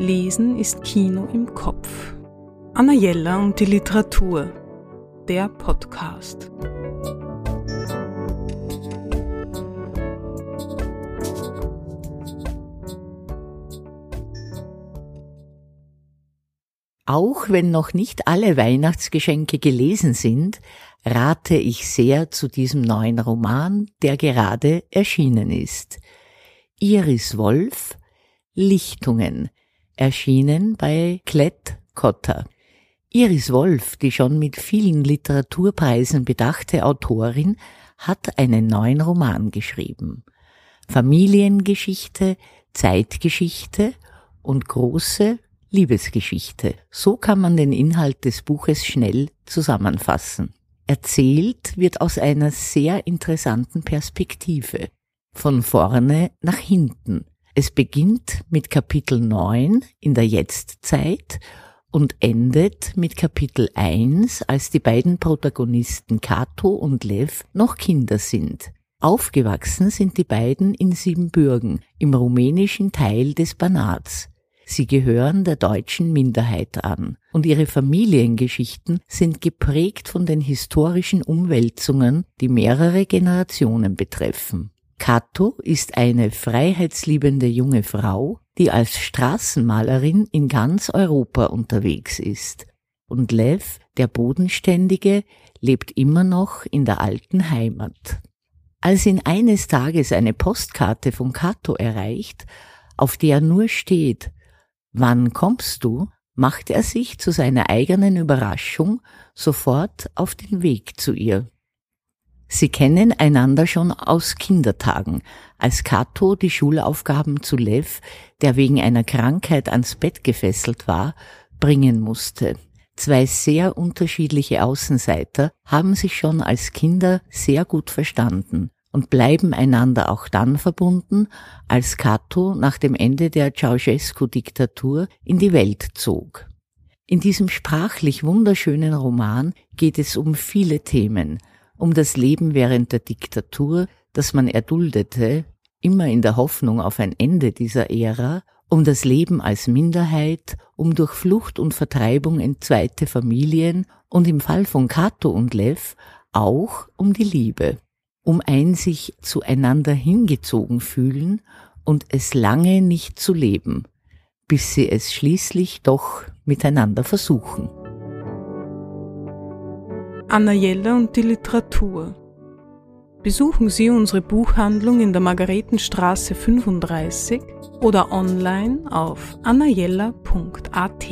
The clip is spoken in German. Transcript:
Lesen ist Kino im Kopf. Anna Jella und die Literatur. Der Podcast. Auch wenn noch nicht alle Weihnachtsgeschenke gelesen sind, rate ich sehr zu diesem neuen Roman, der gerade erschienen ist. Iris Wolf, Lichtungen, erschienen bei Klett Cotta. Iris Wolf, die schon mit vielen Literaturpreisen bedachte Autorin, hat einen neuen Roman geschrieben. Familiengeschichte, Zeitgeschichte und große Liebesgeschichte. So kann man den Inhalt des Buches schnell zusammenfassen. Erzählt wird aus einer sehr interessanten Perspektive. Von vorne nach hinten. Es beginnt mit Kapitel 9 in der Jetztzeit und endet mit Kapitel 1, als die beiden Protagonisten Kato und Lev noch Kinder sind. Aufgewachsen sind die beiden in Siebenbürgen, im rumänischen Teil des Banats. Sie gehören der deutschen Minderheit an und ihre Familiengeschichten sind geprägt von den historischen Umwälzungen, die mehrere Generationen betreffen. Kato ist eine freiheitsliebende junge Frau, die als Straßenmalerin in ganz Europa unterwegs ist. Und Lev, der Bodenständige, lebt immer noch in der alten Heimat. Als ihn eines Tages eine Postkarte von Kato erreicht, auf der nur steht Wann kommst du? macht er sich zu seiner eigenen Überraschung sofort auf den Weg zu ihr. Sie kennen einander schon aus Kindertagen, als Kato die Schulaufgaben zu Lev, der wegen einer Krankheit ans Bett gefesselt war, bringen musste. Zwei sehr unterschiedliche Außenseiter haben sich schon als Kinder sehr gut verstanden und bleiben einander auch dann verbunden, als Cato nach dem Ende der Ceausescu-Diktatur in die Welt zog. In diesem sprachlich wunderschönen Roman geht es um viele Themen, um das Leben während der Diktatur, das man erduldete, immer in der Hoffnung auf ein Ende dieser Ära, um das Leben als Minderheit, um durch Flucht und Vertreibung entzweite Familien und im Fall von Cato und Lev auch um die Liebe um ein sich zueinander hingezogen fühlen und es lange nicht zu leben, bis sie es schließlich doch miteinander versuchen. Anna Jella und die Literatur. Besuchen Sie unsere Buchhandlung in der Margaretenstraße 35 oder online auf annajella.at.